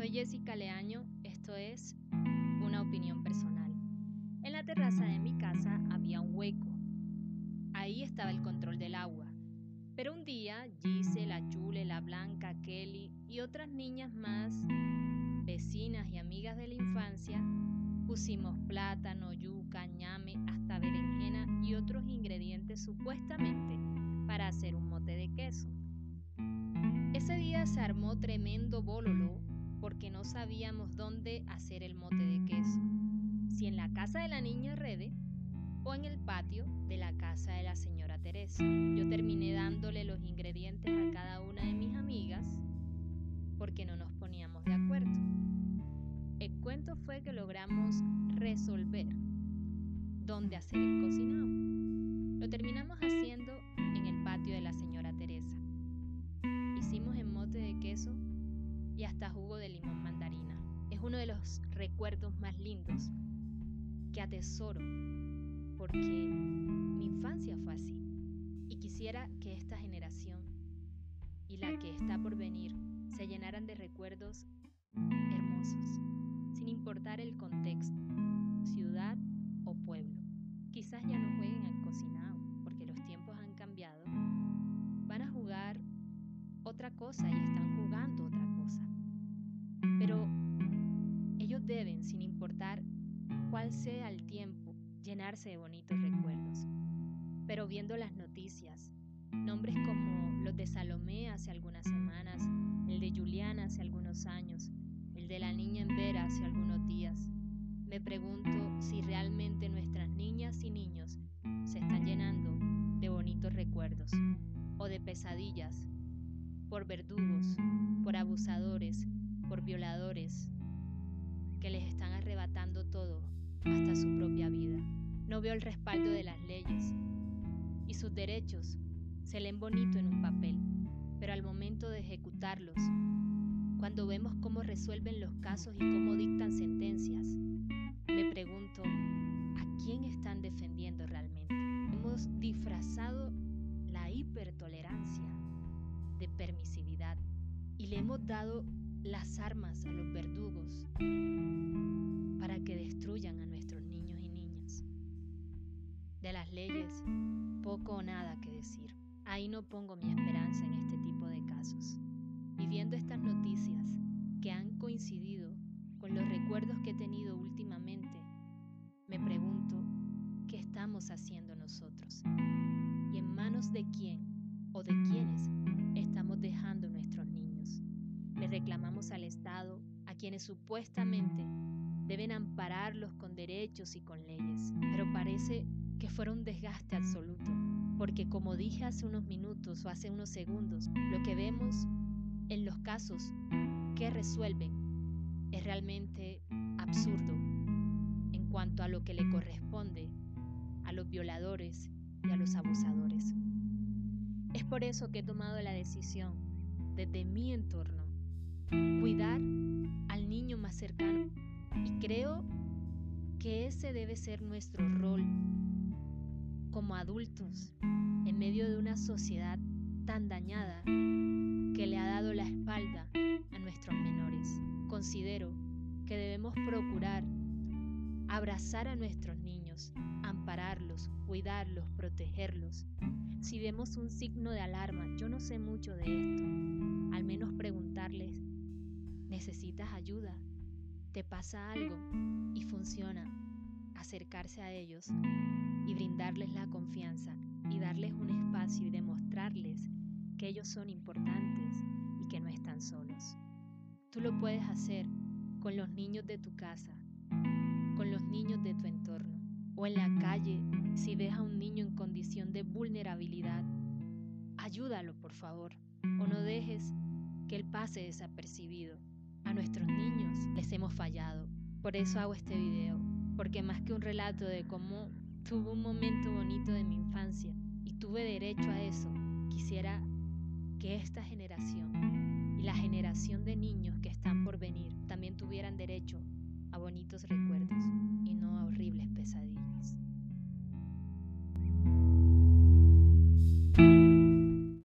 Soy Jessica Leaño, esto es una opinión personal. En la terraza de mi casa había un hueco. Ahí estaba el control del agua. Pero un día Gise, la Chule, la Blanca, Kelly y otras niñas más, vecinas y amigas de la infancia, pusimos plátano, yuca, ñame, hasta berenjena y otros ingredientes supuestamente para hacer un mote de queso. Ese día se armó tremendo bololo porque no sabíamos dónde hacer el mote de queso, si en la casa de la niña Rede o en el patio de la casa de la señora Teresa. Yo terminé dándole los ingredientes a cada una de mis amigas porque no nos poníamos de acuerdo. El cuento fue que logramos resolver dónde hacer el cocinado. Lo terminamos haciendo en el patio de la señora los recuerdos más lindos que atesoro porque mi infancia fue así y quisiera que esta generación y la que está por venir se llenaran de recuerdos hermosos, sin importar el contexto, ciudad o pueblo. Quizás ya no jueguen al cocinado porque los tiempos han cambiado, van a jugar otra cosa y están jugando el tiempo, llenarse de bonitos recuerdos. Pero viendo las noticias, nombres como los de Salomé hace algunas semanas, el de Juliana hace algunos años, el de la niña en Vera hace algunos días, me pregunto si realmente nuestras niñas y niños se están llenando de bonitos recuerdos o de pesadillas por verdugos, por abusadores, por violadores que les están arrebatando todo, No veo el respaldo de las leyes y sus derechos se leen bonito en un papel, pero al momento de ejecutarlos, cuando vemos cómo resuelven los casos y cómo dictan sentencias, me pregunto, ¿a quién están defendiendo realmente? Hemos disfrazado la hipertolerancia de permisividad y le hemos dado las armas a los verdugos poco o nada que decir. Ahí no pongo mi esperanza en este tipo de casos. Viviendo estas noticias que han coincidido con los recuerdos que he tenido últimamente, me pregunto, ¿qué estamos haciendo nosotros? ¿Y en manos de quién o de quiénes estamos dejando nuestros niños? Le reclamamos al Estado, a quienes supuestamente deben ampararlos con derechos y con leyes, pero parece que fuera un desgaste absoluto, porque como dije hace unos minutos o hace unos segundos, lo que vemos en los casos que resuelven es realmente absurdo en cuanto a lo que le corresponde a los violadores y a los abusadores. Es por eso que he tomado la decisión desde mi entorno cuidar al niño más cercano. Y creo que ese debe ser nuestro rol como adultos en medio de una sociedad tan dañada que le ha dado la espalda a nuestros menores. Considero que debemos procurar abrazar a nuestros niños, ampararlos, cuidarlos, protegerlos. Si vemos un signo de alarma, yo no sé mucho de esto, al menos preguntarles necesitas ayuda, te pasa algo y funciona, acercarse a ellos y brindarles la confianza y darles un espacio y demostrarles que ellos son importantes y que no están solos. Tú lo puedes hacer con los niños de tu casa, con los niños de tu entorno o en la calle si ves a un niño en condición de vulnerabilidad. Ayúdalo, por favor, o no dejes que él pase desapercibido a nuestros niños les hemos fallado. Por eso hago este video, porque más que un relato de cómo tuve un momento bonito de mi infancia y tuve derecho a eso, quisiera que esta generación y la generación de niños que están por venir también